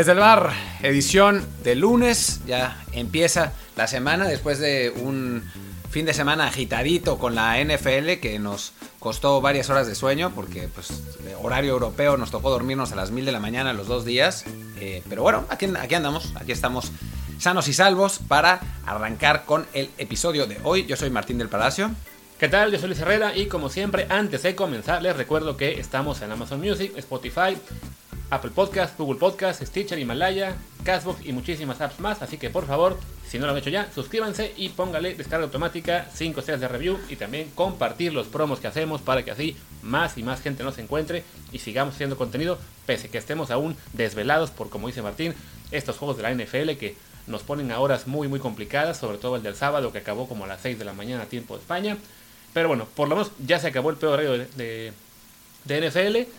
Desde el bar, edición de lunes, ya empieza la semana después de un fin de semana agitadito con la NFL que nos costó varias horas de sueño porque pues horario europeo nos tocó dormirnos a las mil de la mañana los dos días. Eh, pero bueno, aquí, aquí andamos, aquí estamos sanos y salvos para arrancar con el episodio de hoy. Yo soy Martín del Palacio. ¿Qué tal? Yo soy Luis Herrera y como siempre, antes de comenzar, les recuerdo que estamos en Amazon Music, Spotify, Apple Podcast, Google Podcast, Stitcher, Himalaya, Castbox y muchísimas apps más. Así que por favor, si no lo han hecho ya, suscríbanse y póngale descarga automática, 5 estrellas de review y también compartir los promos que hacemos para que así más y más gente nos encuentre y sigamos haciendo contenido, pese que estemos aún desvelados por, como dice Martín, estos juegos de la NFL que nos ponen a horas muy muy complicadas, sobre todo el del sábado que acabó como a las 6 de la mañana tiempo de España. Pero bueno, por lo menos ya se acabó el peor horario de, de, de NFL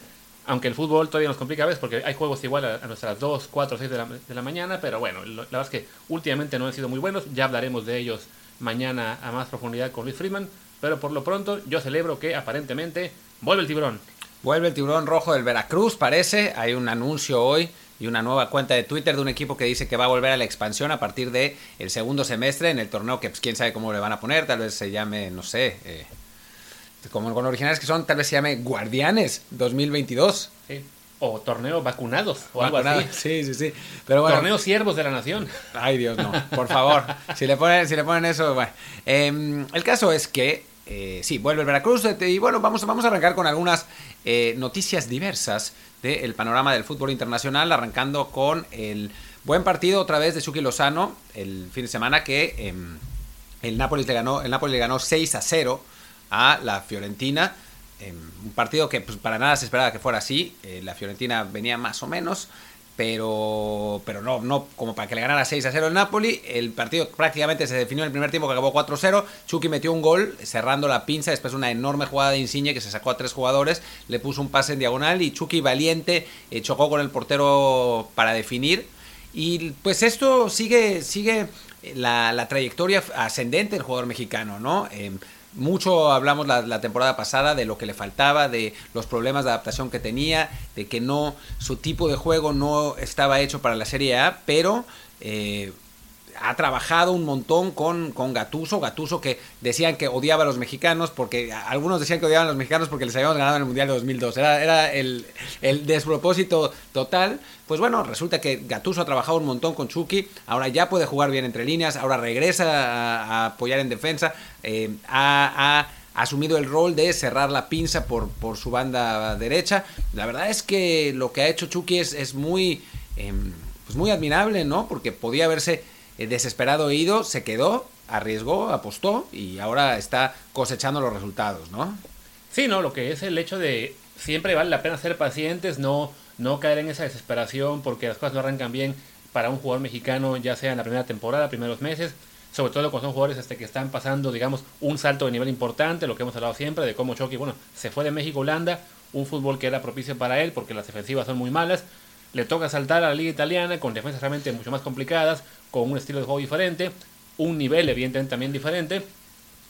aunque el fútbol todavía nos complica a veces porque hay juegos igual a, nuestras 2, 4, 6 de la, de la mañana, pero bueno, la verdad es que últimamente no han sido muy buenos, ya hablaremos de ellos mañana a más profundidad con Luis Friedman, pero por lo pronto yo celebro que aparentemente vuelve el tiburón. Vuelve el tiburón rojo del Veracruz, parece, hay un anuncio hoy y una nueva cuenta de Twitter de un equipo que dice que va a volver a la expansión a partir del el segundo semestre en el torneo que pues, quién sabe cómo le van a poner, tal vez se llame, no sé, eh, como con originales que son, tal vez se llame Guardianes 2022. Sí. O torneo vacunados o algo así. Sí, sí, sí. Pero bueno, torneo siervos de la nación. Ay, Dios, no. Por favor. si, le ponen, si le ponen eso, bueno. Eh, el caso es que, eh, sí, vuelve el Veracruz. Y bueno, vamos, vamos a arrancar con algunas eh, noticias diversas del panorama del fútbol internacional, arrancando con el buen partido otra vez de Chucky Lozano el fin de semana que em, el, Nápoles le ganó, el Nápoles le ganó 6 a 0 a la Fiorentina. Un partido que pues, para nada se esperaba que fuera así. Eh, la Fiorentina venía más o menos, pero, pero no, no como para que le ganara 6 a 0 el Napoli. El partido prácticamente se definió en el primer tiempo que acabó 4-0. Chucky metió un gol cerrando la pinza, después una enorme jugada de Insigne que se sacó a tres jugadores, le puso un pase en diagonal y Chucky valiente eh, chocó con el portero para definir. Y pues esto sigue, sigue la, la trayectoria ascendente del jugador mexicano, ¿no? Mucho hablamos la, la, temporada pasada de lo que le faltaba, de los problemas de adaptación que tenía, de que no su tipo de juego no estaba hecho para la Serie A, pero eh, ha trabajado un montón con, con Gatuso, Gatuso que decían que odiaba a los mexicanos, porque algunos decían que odiaban a los mexicanos porque les habíamos ganado en el Mundial de 2002, era, el, despropósito total. Pues bueno, resulta que Gatuso ha trabajado un montón con Chucky, ahora ya puede jugar bien entre líneas, ahora regresa a, a apoyar en defensa, eh, ha, ha asumido el rol de cerrar la pinza por, por su banda derecha. La verdad es que lo que ha hecho Chucky es, es muy, eh, pues muy admirable, ¿no? Porque podía haberse desesperado ido, se quedó, arriesgó, apostó y ahora está cosechando los resultados, ¿no? Sí, no, lo que es el hecho de siempre vale la pena ser pacientes, no, no caer en esa desesperación porque las cosas no arrancan bien para un jugador mexicano, ya sea en la primera temporada, primeros meses, sobre todo cuando son jugadores este, que están pasando, digamos, un salto de nivel importante, lo que hemos hablado siempre de cómo Chucky, bueno, se fue de México a Holanda, un fútbol que era propicio para él porque las defensivas son muy malas, le toca saltar a la liga italiana con defensas realmente mucho más complicadas, con un estilo de juego diferente, un nivel evidentemente también diferente,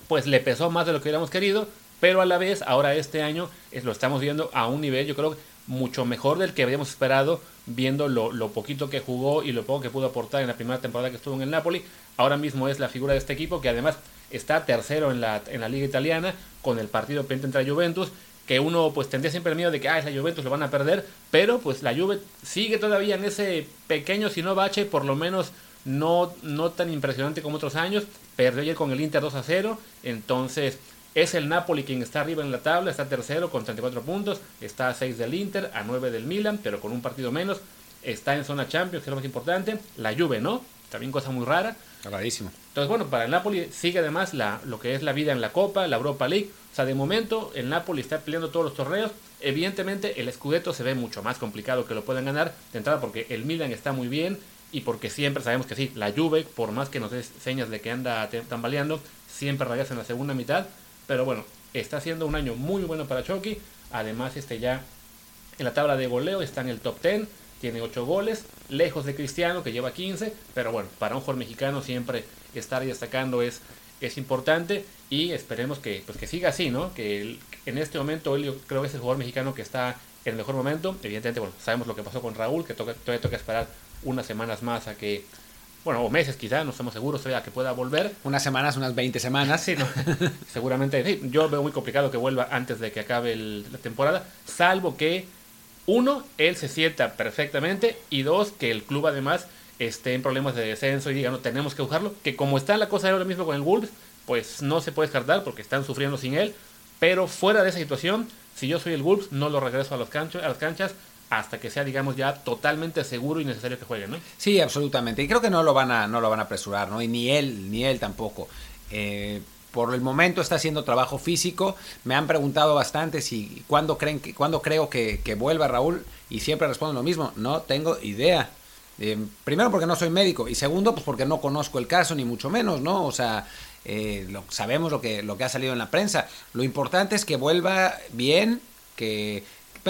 pues le pesó más de lo que hubiéramos querido, pero a la vez ahora este año lo estamos viendo a un nivel yo creo mucho mejor del que habíamos esperado viendo lo, lo, poquito que jugó y lo poco que pudo aportar en la primera temporada que estuvo en el Napoli. Ahora mismo es la figura de este equipo que además está tercero en la, en la liga italiana con el partido pendiente entre Juventus que uno pues tendría siempre el miedo de que ah, es la Juventus, lo van a perder, pero pues la Juve sigue todavía en ese pequeño, si no bache, por lo menos no, no tan impresionante como otros años, perdió ayer con el Inter 2 a 0, entonces es el Napoli quien está arriba en la tabla, está tercero con 34 puntos, está a 6 del Inter, a 9 del Milan, pero con un partido menos, está en zona Champions, que es lo más importante, la Juve no, también cosa muy rara. Rarísimo. Entonces, bueno, para el Napoli sigue además la, lo que es la vida en la Copa, la Europa League. O sea, de momento el Napoli está peleando todos los torneos. Evidentemente el Scudetto se ve mucho más complicado que lo puedan ganar de entrada porque el Milan está muy bien y porque siempre sabemos que sí, la Juve, por más que nos dé señas de que anda tambaleando, siempre regresa en la segunda mitad. Pero bueno, está siendo un año muy bueno para Chucky. Además, este ya en la tabla de goleo está en el top 10 tiene 8 goles, lejos de Cristiano que lleva 15, pero bueno, para un jugador mexicano siempre estar destacando es, es importante y esperemos que, pues que siga así, ¿no? Que el, en este momento él yo creo que es el jugador mexicano que está el mejor momento. Evidentemente, bueno, sabemos lo que pasó con Raúl, que toca, todavía toca esperar unas semanas más a que, bueno, o meses quizá, no estamos seguros todavía que pueda volver. Unas semanas, unas 20 semanas. Sí, no. seguramente, sí, yo veo muy complicado que vuelva antes de que acabe la temporada, salvo que, uno, él se sienta perfectamente, y dos, que el club además esté en problemas de descenso y diga, no, tenemos que buscarlo, que como está la cosa ahora mismo con el Wolves, pues no se puede descartar porque están sufriendo sin él, pero fuera de esa situación, si yo soy el Wolves, no lo regreso a, los las canchas hasta que sea, digamos, ya totalmente seguro y necesario que juegue, ¿no? Sí, absolutamente. Y creo que no lo van a, no lo van a apresurar, ¿no? Y ni él, ni él tampoco. Eh, por el momento está haciendo trabajo físico. Me han preguntado bastante si cuándo creen que, cuándo creo que, vuelva Raúl y siempre respondo lo mismo. No tengo idea. Eh, primero porque no soy médico y segundo pues porque no conozco el caso ni mucho menos, ¿no? O sea, eh, lo, sabemos lo que, lo que ha salido en la prensa. Lo importante es que vuelva bien, que,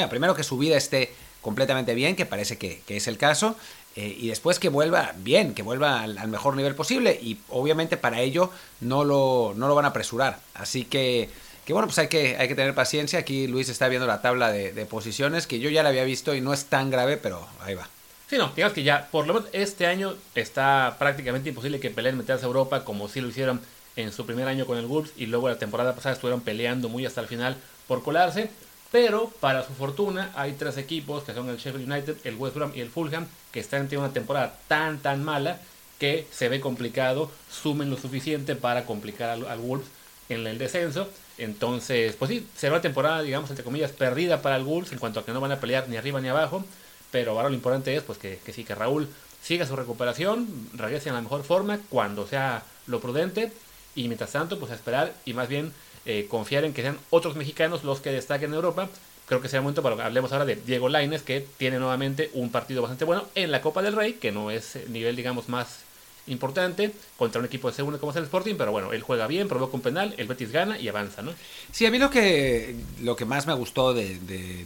primero que su vida esté completamente bien, que parece que, es el caso, eh, y después que vuelva bien, que vuelva al, mejor nivel posible, y obviamente para ello no lo, no lo van a apresurar. Así que, que bueno, pues hay que, hay que tener paciencia. Aquí Luis está viendo la tabla de, posiciones, que yo ya la había visto y no es tan grave, pero ahí va. Sí, no, digamos que ya, por lo menos este año está prácticamente imposible que peleen meterse a Europa como si lo hicieron en su primer año con el Wolves y luego la temporada pasada estuvieron peleando muy hasta el final por colarse. Pero para su fortuna hay tres equipos que son el Sheffield United, el West Brom y el Fulham que están teniendo una temporada tan tan mala que se ve complicado, sumen lo suficiente para complicar al, Wolves en el descenso. Entonces, pues sí, será una temporada, digamos, entre comillas, perdida para el Wolves en cuanto a que no van a pelear ni arriba ni abajo. Pero ahora lo importante es pues que, que sí, que Raúl siga su recuperación, regrese en la mejor forma cuando sea lo prudente y mientras tanto, pues a esperar y más bien eh, confiar en que sean otros mexicanos los que destaquen en Europa. Creo que será momento para que hablemos ahora de Diego Laines, que tiene nuevamente un partido bastante bueno en la Copa del Rey, que no es nivel, digamos, más importante contra un equipo de segundo como es el Sporting, pero bueno, él juega bien, provoca un penal, el Betis gana y avanza, ¿no? Sí, a mí lo que, lo que más me gustó de,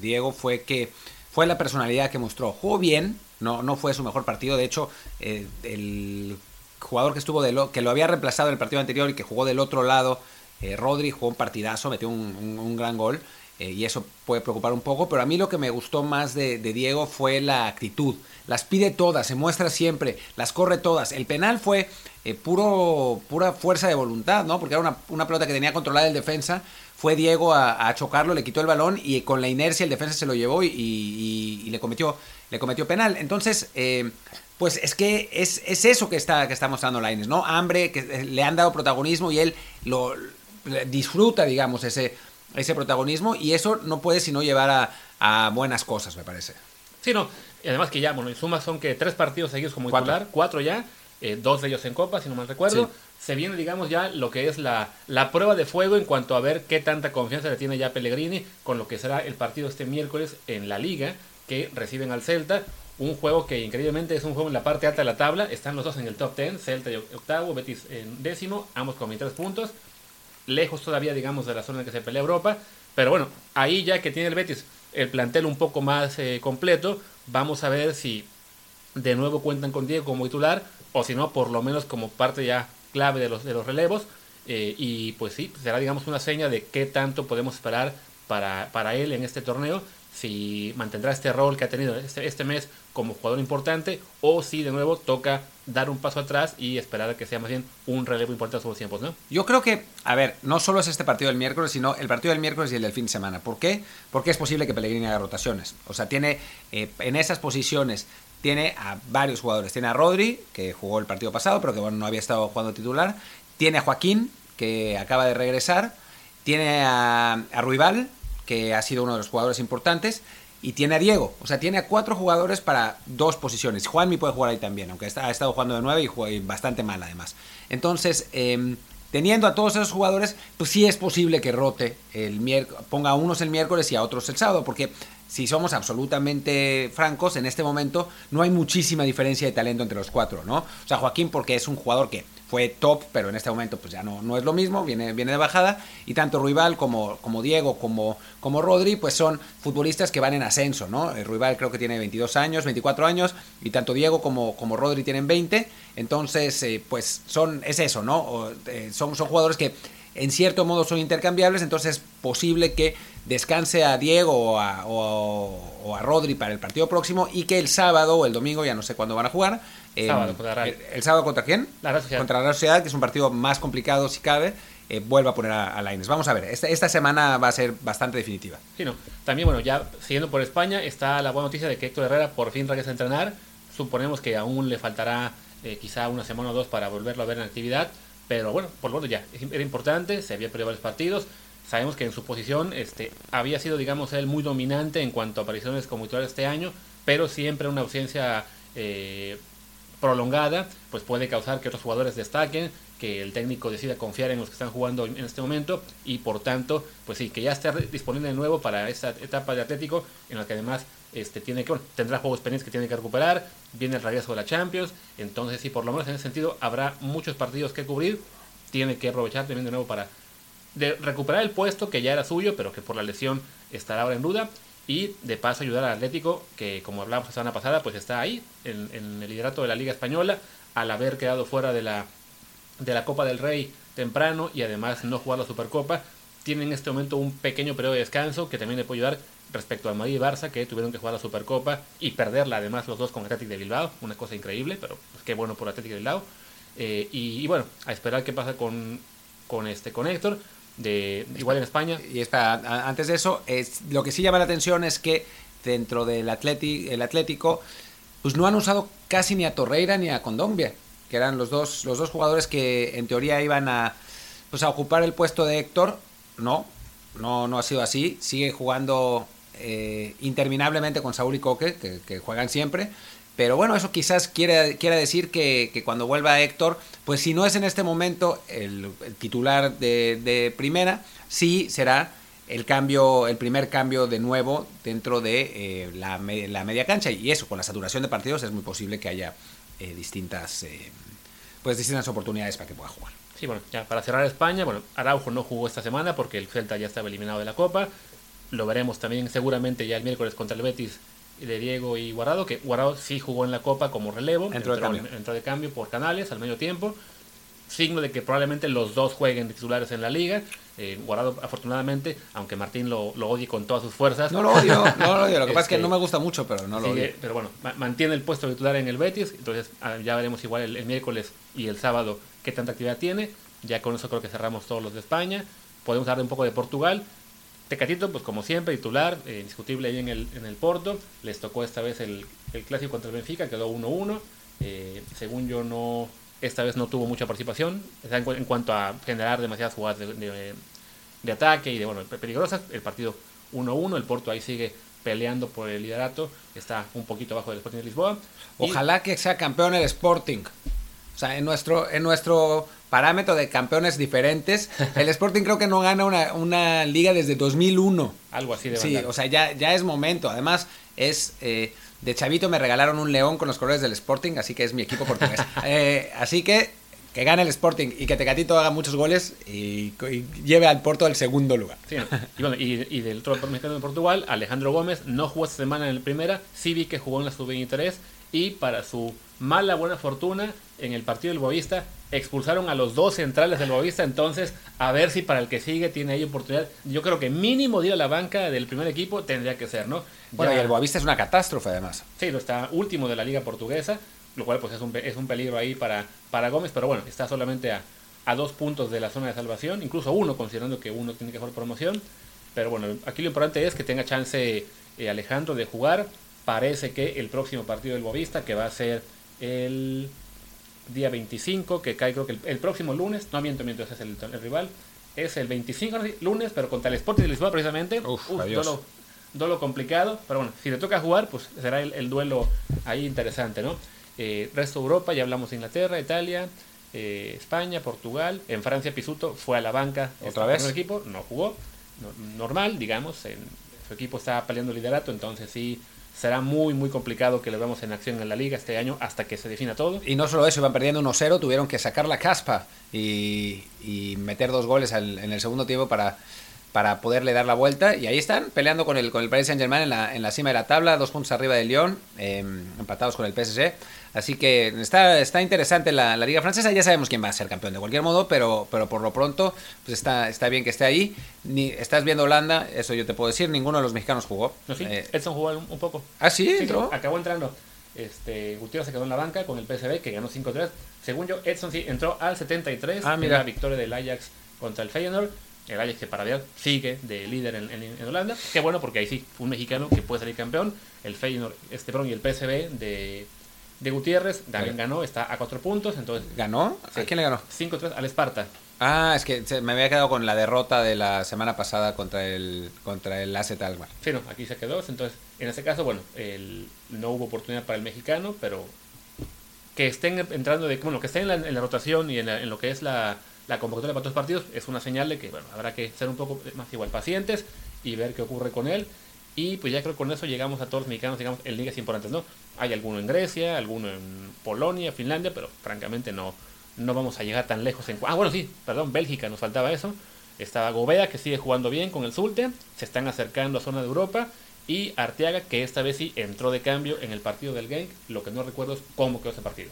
Diego fue que fue la personalidad que mostró. Jugó bien, no, no fue su mejor partido, de hecho, eh, el jugador que estuvo de lo, que lo había reemplazado en el partido anterior y que jugó del otro lado, eh, Rodri jugó un partidazo, metió un, gran gol eh, y eso puede preocupar un poco, pero a mí lo que me gustó más de, Diego fue la actitud. Las pide todas, se muestra siempre, las corre todas. El penal fue eh, puro, pura fuerza de voluntad, ¿no? Porque era una, pelota que tenía controlada el defensa. Fue Diego a, chocarlo, le quitó el balón y con la inercia el defensa se lo llevó y, le, cometió, le cometió penal. Entonces, pues es que es, eso que está, que está mostrando Laines, ¿no? Hambre, que le han dado protagonismo y él lo disfruta, digamos, ese, ese protagonismo y eso no puede sino llevar a, buenas cosas, me parece. Sí, no. Y además que ya, bueno, en suma son que tres partidos seguidos como titular, cuatro, ya, eh, dos de ellos en Copa, si no mal recuerdo. Se viene, digamos, ya lo que es la, la prueba de fuego en cuanto a ver qué tanta confianza le tiene ya Pellegrini con lo que será el partido este miércoles en la Liga, que reciben al Celta un juego que increíblemente es un juego en la parte alta de la tabla. Están los dos en el top 10, Celta y octavo, Betis en décimo, ambos con 23 puntos. Lejos todavía, digamos, de la zona en que se pelea Europa. Pero bueno, ahí ya que tiene el Betis el plantel un poco más eh, completo, vamos a ver si de nuevo cuentan con Diego como titular o si no, por lo menos como parte ya clave de los, de los relevos. Eh, y pues sí, será digamos una seña de qué tanto podemos esperar para, para él en este torneo si mantendrá este rol que ha tenido este, este, mes como jugador importante o si de nuevo toca dar un paso atrás y esperar a que sea más bien un relevo importante a sus tiempos, ¿no? Yo creo que, a ver, no solo es este partido del miércoles, sino el partido del miércoles y el del fin de semana. ¿Por qué? Porque es posible que Pellegrini haga rotaciones. O sea, tiene eh, en esas posiciones tiene a varios jugadores. Tiene a Rodri, que jugó el partido pasado, pero que bueno, no había estado jugando titular. Tiene a Joaquín, que acaba de regresar. Tiene a, a que ha sido uno de los jugadores importantes, y tiene a Diego. O sea, tiene a cuatro jugadores para dos posiciones. Juanmi puede jugar ahí también, aunque ha estado jugando de nueve y bastante mal además. Entonces, em, teniendo a todos esos jugadores, pues sí es posible que rote el ponga a unos el miércoles y a otros el sábado, porque si somos absolutamente francos, en este momento no hay muchísima diferencia de talento entre los cuatro, ¿no? O sea, Joaquín porque es un jugador que fue top, pero en este momento pues ya no, no es lo mismo, viene, viene de bajada, y tanto Ruibal como, como Diego como, como Rodri pues son futbolistas que van en ascenso, ¿no? Eh, Ruibal creo que tiene 22 años, 24 años, y tanto Diego como, como Rodri tienen 20, entonces eh, pues son, es eso, ¿no? Eh, son, son jugadores que en cierto modo son intercambiables, entonces posible que descanse a Diego o a, o, a, Rodri para el partido próximo y que el sábado o el domingo, ya no sé cuándo van a jugar. Em, el, sábado contra quién? La Contra la Sociedad, que es un partido más complicado si cabe. Eh, vuelva a poner a, a Laines. Vamos a ver, esta, esta, semana va a ser bastante definitiva. Sí, no. También, bueno, ya siguiendo por España, está la buena noticia de que Héctor Herrera por fin regresa a entrenar. Suponemos que aún le faltará eh, quizá una semana o dos para volverlo a ver en actividad. Pero bueno, por lo tanto ya, era importante, se había perdido varios partidos. Sabemos que en su posición este, había sido, digamos, él muy dominante en cuanto a apariciones como titular este año, pero siempre una ausencia eh, prolongada pues puede causar que otros jugadores destaquen, que el técnico decida confiar en los que están jugando en este momento y por tanto, pues sí, que ya esté disponible de nuevo para esta etapa de Atlético en la que además este, tiene que, tendrá juegos pendientes que tiene que recuperar, viene el regreso de la Champions, entonces sí, por lo menos en ese sentido habrá muchos partidos que cubrir, tiene que aprovechar también de nuevo para de recuperar el puesto que ya era suyo, pero que por la lesión estará ahora en duda, y de paso ayudar al Atlético, que como hablamos la semana pasada, pues está ahí, en, en el liderato de la Liga Española, al haber quedado fuera de la, de la Copa del Rey temprano y además no jugar la Supercopa, tiene en este momento un pequeño periodo de descanso que también le puede ayudar respecto al Madrid y Barça, que tuvieron que jugar la Supercopa y perderla además los dos con Atlético de Bilbao, una cosa increíble, pero pues, qué bueno por Atlético de Bilbao. Eh, y, bueno, a esperar qué pasa con, con, este, con Héctor, de, igual en España. Y espera, antes de eso, es, lo que sí llama la atención es que dentro del Atlético, el Atlético, pues no han usado casi ni a Torreira ni a Condombia, que eran los dos, los dos jugadores que en teoría iban a, pues a ocupar el puesto de Héctor. No, no, no ha sido así. Sigue jugando eh, interminablemente con Saúl y Coque, que, juegan siempre. Pero bueno, eso quizás quiera decir que, cuando vuelva Héctor, pues si no es en este momento el, titular de, primera, sí será el cambio, el primer cambio de nuevo dentro de eh, la, la, media cancha. Y eso, con la saturación de partidos, es muy posible que haya eh, distintas, pues distintas oportunidades para que pueda jugar. Sí, bueno, ya para cerrar España, bueno, Araujo no jugó esta semana porque el Celta ya estaba eliminado de la Copa lo veremos también seguramente ya el miércoles contra el Betis de Diego y Guardado, que Guardado sí jugó en la Copa como relevo, entró, de, cambio. por canales al medio tiempo, signo de que probablemente los dos jueguen titulares en la liga. Eh, Guardado, afortunadamente, aunque Martín lo, lo, odie con todas sus fuerzas. No lo odio, no lo odio. Lo que pasa es que no me gusta mucho, pero no lo odio. Pero bueno, mantiene el puesto titular en el Betis. Entonces ah, ya veremos igual el, el, miércoles y el sábado qué tanta actividad tiene. Ya con eso creo que cerramos todos los de España. Podemos hablar un poco de Portugal. Tecatito, pues como siempre, titular, eh, indiscutible ahí en el, en el Porto. Les tocó esta vez el, el clásico contra el Benfica, quedó 1-1. Eh, según yo, no esta vez no tuvo mucha participación en, cuanto a generar demasiadas jugadas de, de, ataque y de bueno peligrosas. El partido 1-1, el Porto ahí sigue peleando por el liderato, está un poquito abajo del Sporting de Lisboa. Ojalá que sea campeón el Sporting. O sea, en nuestro, en nuestro parámetro de campeones diferentes, el Sporting creo que no gana una, una liga desde 2001. Algo así de Sí, o sea, ya, ya es momento. Además, es... Eh, de chavito me regalaron un león con los colores del Sporting, así que es mi equipo portugués. Eh, así que que gane el Sporting y que Tecatito haga muchos goles y, lleve al Porto al segundo lugar. Sí, y, bueno, y, del otro mexicano de Portugal, Alejandro Gómez no jugó esta semana en la primera, sí vi que jugó en la sub-23 y para su mala buena fortuna en el partido del Boavista expulsaron a los dos centrales del Boavista, entonces a ver si para el que sigue tiene ahí oportunidad. Yo creo que mínimo ir a la banca del primer equipo tendría que ser, ¿no? Bueno, y el Boavista es una catástrofe además. Sí, lo está último de la liga portuguesa, lo cual pues es un, es un peligro ahí para, para Gómez, pero bueno, está solamente a, a dos puntos de la zona de salvación, incluso uno, considerando que uno tiene que jugar promoción. Pero bueno, aquí lo importante es que tenga chance eh, Alejandro de jugar parece que el próximo partido del Bovista, que va a ser el día 25, que cae creo que el, próximo lunes, no miento, miento, ese es el, rival, es el 25 lunes, pero contra el Sporting de Lisboa precisamente. Uf, dolo, complicado, pero bueno, si le toca jugar, pues será el, duelo ahí interesante, ¿no? Eh, resto de Europa, ya hablamos de Inglaterra, Italia, eh, España, Portugal. En Francia, Pisuto fue a la banca. ¿Otra vez? El equipo no jugó. normal, digamos. En, su equipo estaba peleando liderato, entonces sí será muy, muy complicado que le veamos en acción en la liga este año hasta que se defina todo. Y no solo eso, iban perdiendo 1-0, tuvieron que sacar la caspa y, meter dos goles en el segundo tiempo para, para poderle dar la vuelta. Y ahí están, peleando con el, con el Paris Saint Germain en la, en la cima de la tabla, dos puntos arriba del Lyon, em, empatados con el PSG. Así que está, está interesante la, la, Liga Francesa. Ya sabemos quién va a ser campeón de cualquier modo, pero, pero por lo pronto pues está, está bien que esté ahí. Ni, estás viendo Holanda, eso yo te puedo decir, ninguno de los mexicanos jugó. No, sí, eh, Edson jugó un, un, poco. Ah, sí, sí entró. acabó entrando. Este, Gutiérrez se quedó en la banca con el PSV, que ganó 5-3. Según yo, Edson sí entró al 73 ah, en la victoria del Ajax contra el Feyenoord. El Ajax que para ver sigue de líder en, en, en, Holanda. Qué bueno, porque ahí sí, un mexicano que puede salir campeón. El Feyenoord, este perdón, y el PSV de, de Gutiérrez también ganó, está a 4 puntos. Entonces, ¿Ganó? ¿A quién le ganó? 5-3 al Esparta. Ah, es que me había quedado con la derrota de la semana pasada contra el contra el AZ Almar. Sí, no, aquí se quedó. Entonces, en este caso, bueno, el, no hubo oportunidad para el mexicano, pero que estén entrando, de, bueno, que estén en la, en la rotación y en, la, en, lo que es la, la convocatoria para otros partidos es una señal de que, bueno, habrá que ser un poco más igual pacientes y ver qué ocurre con él. Y pues ya creo que con eso llegamos a todos los mexicanos, digamos, en ligas importantes, ¿no? Hay alguno en Grecia, alguno en Polonia, Finlandia, pero francamente no, no vamos a llegar tan lejos. En... Ah, bueno, sí, perdón, Bélgica, nos faltaba eso. Estaba Gobea, que sigue jugando bien con el Zulte. Se están acercando a zona de Europa. Y Arteaga, que esta vez sí entró de cambio en el partido del Genk. Lo que no recuerdo es cómo quedó ese partido.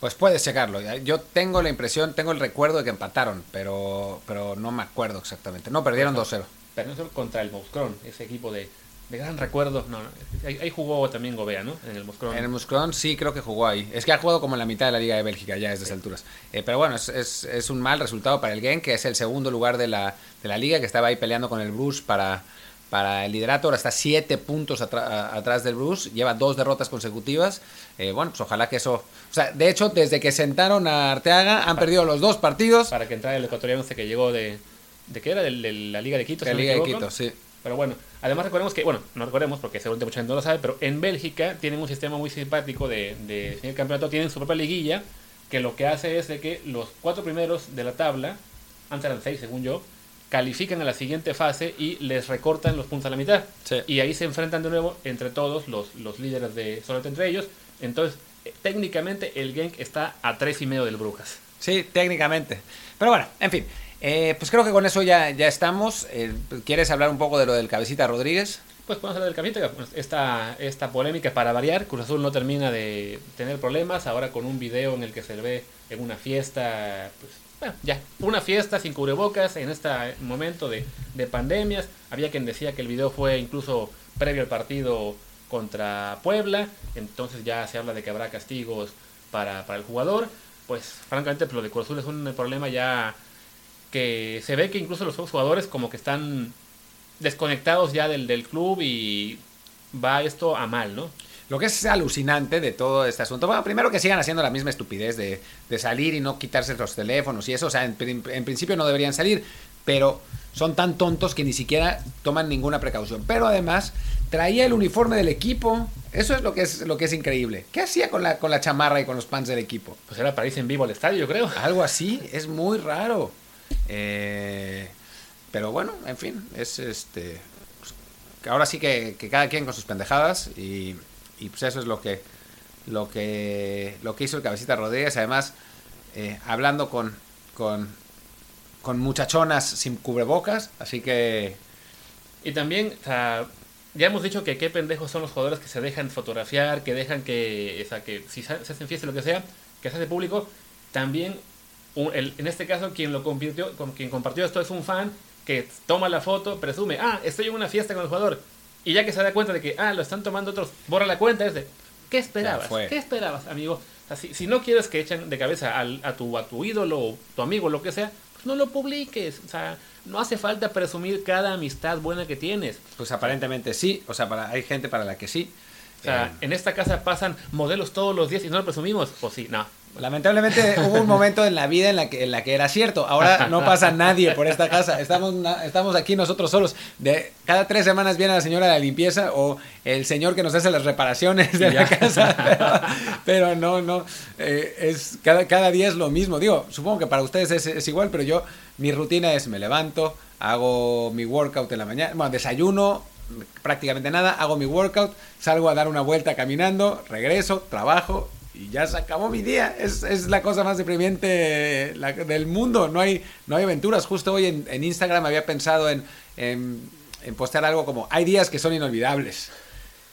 Pues puedes checarlo. Yo tengo la impresión, tengo el recuerdo de que empataron, pero, pero no me acuerdo exactamente. No, perdieron 2-0. Perdieron contra el Mouscron, ese equipo de, de gran recuerdo. No, no, ahí, ahí, jugó también Gobea, ¿no? En el Mouscron. En el Mouscron sí creo que jugó ahí. Es que ha jugado como en la mitad de la Liga de Bélgica ya desde sí. esas alturas. Eh, pero bueno, es, es, es, un mal resultado para el Genk, que es el segundo lugar de la, de la liga, que estaba ahí peleando con el Bruce para, para el liderato. Ahora está siete puntos atr atrás del Bruce. Lleva dos derrotas consecutivas. Eh, bueno, pues ojalá que eso... O sea, de hecho, desde que sentaron a Arteaga, han para, perdido los dos partidos. Para que entrara el ecuatoriano que llegó de... ¿De qué era? De, de la Liga de Quito. De la Liga de Quito, sí. Pero bueno, además recordemos que, bueno, no recordemos porque seguramente mucha gente no lo sabe, pero en Bélgica tienen un sistema muy simpático de, de, de campeonato, tienen su propia liguilla, que lo que hace es de que los cuatro primeros de la tabla, antes eran seis según yo, califican a la siguiente fase y les recortan los puntos a la mitad. Sí. Y ahí se enfrentan de nuevo entre todos los, los líderes de solamente entre ellos. Entonces, eh, técnicamente el Genk está a tres y medio del Brujas. Sí, técnicamente. Pero bueno, en fin. Eh, pues creo que con eso ya, ya estamos. Eh, ¿Quieres hablar un poco de lo del Cabecita Rodríguez? Pues podemos hablar del Cabecita. Esta, esta polémica para variar. Cruz Azul no termina de tener problemas. Ahora con un video en el que se le ve en una fiesta. Pues, bueno, ya, una fiesta sin cubrebocas en este momento de, de pandemias. Había quien decía que el video fue incluso previo al partido contra Puebla. Entonces ya se habla de que habrá castigos para, para el jugador. Pues francamente, pues, lo de Cruz Azul es un problema ya que se ve que incluso los jugadores como que están desconectados ya del, del club y va esto a mal, ¿no? Lo que es alucinante de todo este asunto, bueno, primero que sigan haciendo la misma estupidez de, de salir y no quitarse los teléfonos y eso, o sea, en, en, principio no deberían salir, pero son tan tontos que ni siquiera toman ninguna precaución. Pero además, traía el uniforme del equipo, eso es lo que es, lo que es increíble. ¿Qué hacía con la, con la chamarra y con los pants del equipo? Pues era para irse en vivo al estadio, yo creo. Algo así, es muy raro. Eh, pero bueno, en fin, es este. Pues, ahora sí que, que, cada quien con sus pendejadas y, y, pues eso es lo que lo que lo que hizo el cabecita Rodríguez. Además, eh, hablando con, con con muchachonas sin cubrebocas, así que y también, ya hemos dicho que qué pendejos son los jugadores que se dejan fotografiar, que dejan que, o sea, que si se hacen fiesta lo que sea, que se hace público, también en este caso quien lo convirtió, con quien compartió esto es un fan que toma la foto, presume, ah, estoy en una fiesta con el jugador. Y ya que se da cuenta de que, ah, lo están tomando otros, borra la cuenta, es de, ¿qué esperabas? ¿Qué esperabas, amigo? O sea, si, si, no quieres que echen de cabeza al, a, tu, a tu ídolo, tu amigo, lo que sea, pues no lo publiques. O sea, no hace falta presumir cada amistad buena que tienes. Pues aparentemente sí, o sea, para, hay gente para la que sí. O sea, eh. en esta casa pasan modelos todos los días y no lo presumimos. Pues sí, no. Lamentablemente hubo un momento en la vida en la que, en la que era cierto. Ahora no pasa nadie por esta casa. Estamos, estamos aquí nosotros solos. De, cada tres semanas viene la señora de la limpieza o el señor que nos hace las reparaciones de la casa. Pero, pero, no, no. Eh, es, cada, cada día es lo mismo. Digo, supongo que para ustedes es, es igual, pero yo, mi rutina es me levanto, hago mi workout en la mañana, bueno, desayuno, prácticamente nada, hago mi workout, salgo a dar una vuelta caminando, regreso, trabajo y ya se acabó mi día. Es, es la cosa más deprimente la- del mundo. No hay, no hay aventuras. Justo hoy en, en Instagram había pensado en, en, en postear algo como, hay días que son inolvidables.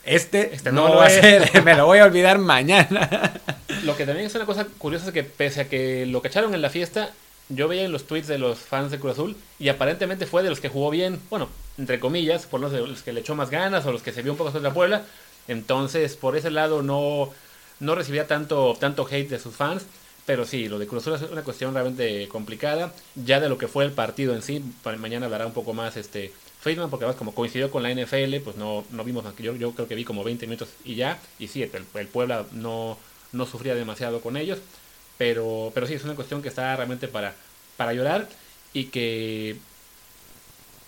Este, Este no, no lo va a ser, me lo voy a olvidar mañana. Lo que también es una cosa curiosa es que pese a que lo cacharon en la fiesta, yo veía en los tweets de los fans de Cruz Azul y aparentemente fue de los que jugó bien, bueno, entre comillas, por los, los que le echó más ganas o los que se vio un poco contra Puebla. Entonces, por ese lado no, no recibía tanto, tanto hate de sus fans. Pero sí, lo de Cruz Azul es una cuestión realmente complicada. Ya de lo que fue el partido en sí, mañana hablará un poco más este Friedman, porque además como coincidió con la NFL, pues no, no vimos yo, yo creo que vi como 20 minutos y ya. Y sí, el, el Puebla no, no sufría demasiado con ellos. Pero, pero sí, es una cuestión que está realmente para, para llorar y que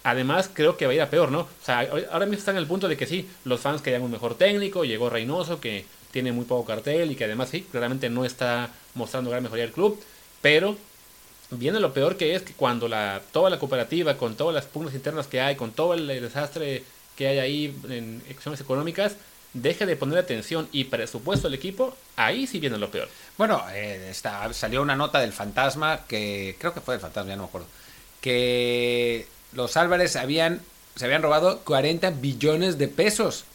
además creo que va a ir a peor, ¿no? O sea, ahora mismo está en el punto de que sí, los fans querían un mejor técnico, llegó Reynoso, que tiene muy poco cartel y que además sí, claramente no está mostrando gran mejoría del club, pero viene lo peor que es que cuando la, toda la cooperativa, con todas las pugnas internas que hay, con todo el desastre que hay ahí en acciones económicas, deje de poner atención y presupuesto al equipo, ahí sí viene lo peor. Bueno, eh, está- salió una nota del fantasma que creo que fue del fantasma, ya no me acuerdo, que los Álvarez habían se habían robado 40 billones de pesos.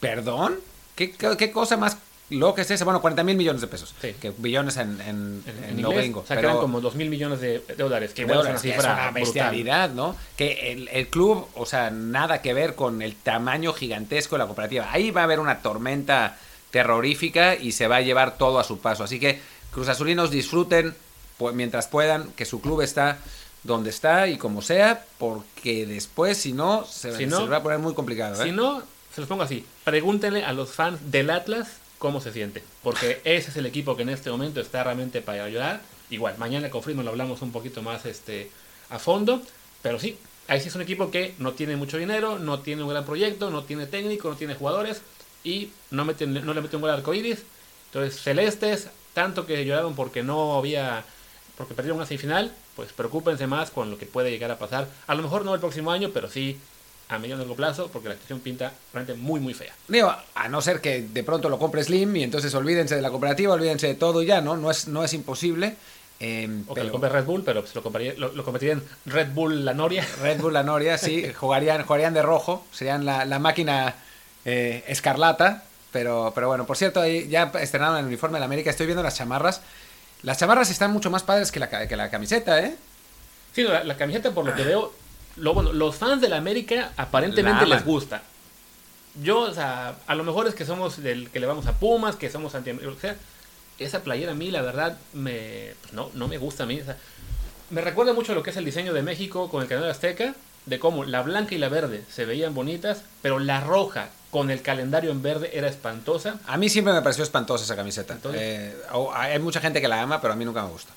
¿Perdón? ¿Qué, qué, qué cosa más loca es esa? Bueno, 40 mil millones de pesos. Sí. Que billones en, en, En, lo gringo. sacaron pero- como 2 mil millones de dólares, que es una que es una bestialidad, ¿no? Que el, el club, o sea, nada que ver con el tamaño gigantesco de la cooperativa. Ahí va a haber una tormenta terrorífica y se va a llevar todo a su paso. Así que Cruz Azulinos disfruten pues, mientras puedan que su club está donde está y como sea, porque después, si no, se, Si no- va a poner muy complicado. ¿eh? Si no, se los pongo así. Pregúntenle a los fans del Atlas cómo se siente. Porque ese es el equipo que en este momento está realmente para llorar. Igual, mañana con Friedman lo hablamos un poquito más este, a fondo. Pero sí, ahí sí es un equipo que no tiene mucho dinero, no tiene un gran proyecto, no tiene técnico, no tiene jugadores. Y no, meten, no le mete un gol al arcoíris. Entonces, celestes, tanto que lloraron porque no había. porque perdieron una semifinal, pues preocúpense más con lo que puede llegar a pasar. A lo mejor no el próximo año, pero sí a medio y largo plazo, porque la situación pinta realmente muy, muy fea. Digo, a no ser que de pronto lo compre Slim y entonces olvídense de la cooperativa, olvídense de todo y ya, ¿no? No es, no es imposible. eh, O que pero- lo compre Red Bull, pero pues lo, compraría, lo, lo convertiría en Red Bull La Noria. Red Bull La Noria, sí, jugarían, jugarían de rojo, serían la, la máquina eh, escarlata, pero, pero bueno, por cierto, ahí ya estrenaron el uniforme de la América, estoy viendo las chamarras. Las chamarras están mucho más padres que la, que la camiseta, ¿eh? Sí, la, la camiseta, por lo que veo, lo, bueno, los fans de la América aparentemente La les gusta. Yo, o sea, a lo mejor es que somos del que le vamos a Pumas, que somos anti que sea. Esa playera a mí, la verdad, me, pues no, no me gusta a mí. o sea, me recuerda mucho a lo que es el diseño de México con el canal Azteca, de cómo la blanca y la verde se veían bonitas, pero la roja con el calendario en verde era espantosa. A mí siempre me pareció espantosa esa camiseta. Entonces- Eh, hay mucha gente que la ama, pero a mí nunca me gusta.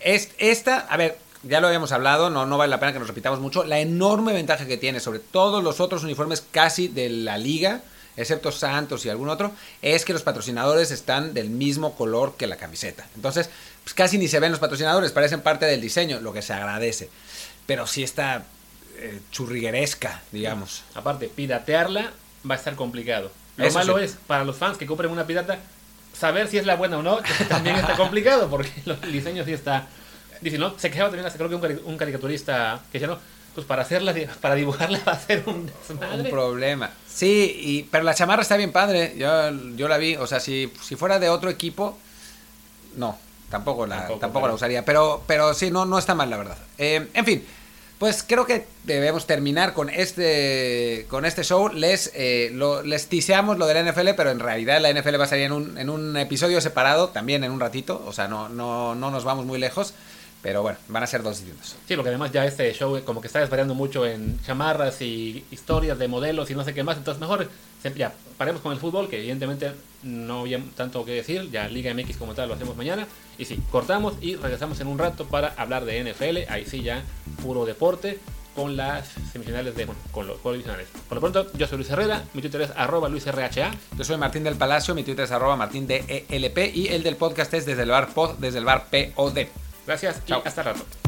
Es, esta, a ver, ya lo habíamos hablado, no, no vale la pena que nos repitamos mucho. La enorme ventaja que tiene sobre todos los otros uniformes casi de la liga, excepto Santos y algún otro, es que los patrocinadores están del mismo color que la camiseta. Entonces, pues casi ni se ven los patrocinadores, parecen parte del diseño, lo que se agradece. Pero sí está eh, churrigueresca, digamos. Aparte, piratearla va a estar complicado. Lo Eso malo sí. es, para los fans que compren una pirata, saber si es la buena o no, también está complicado, porque lo- el diseño sí está... Dice, ¿no? Se quejaba también hasta creo que un, un caricaturista que decía, no, pues para hacerla, para dibujarla va a ser un Un desmadre. problema. Sí, y, pero la chamarra está bien padre. Yo, yo la vi. O sea, si, si fuera de otro equipo, no, tampoco la, Tampoco, tampoco, pero- la usaría. Pero, pero sí, no, no está mal, la verdad. Eh, en fin, pues creo que debemos terminar con este, con este show. Les, eh, lo, les tiseamos lo de la NFL, pero en realidad la NFL va a salir en un, en un episodio separado, también en un ratito. O sea, no, no, no nos vamos muy lejos. Pero bueno, van a ser dos distintos. Sí, porque además ya este show como que está desvariando mucho en chamarras y historias de modelos y no sé qué más, entonces mejor ya paremos con el fútbol, que evidentemente no había tanto que decir, ya Liga MX como tal lo hacemos mañana, y sí, cortamos y regresamos en un rato para hablar de NFL, ahí sí ya puro deporte, con las semifinales de, bueno, con los juegos divisionales. Por lo pronto, yo soy Luis Herrera, mi Twitter es arroba luisrha, Yo soy Martín del Palacio, mi Twitter es arroba martín de ELP y el del podcast es desde el bar pod, desde el bar POD. Gracias Chao. y hasta rato.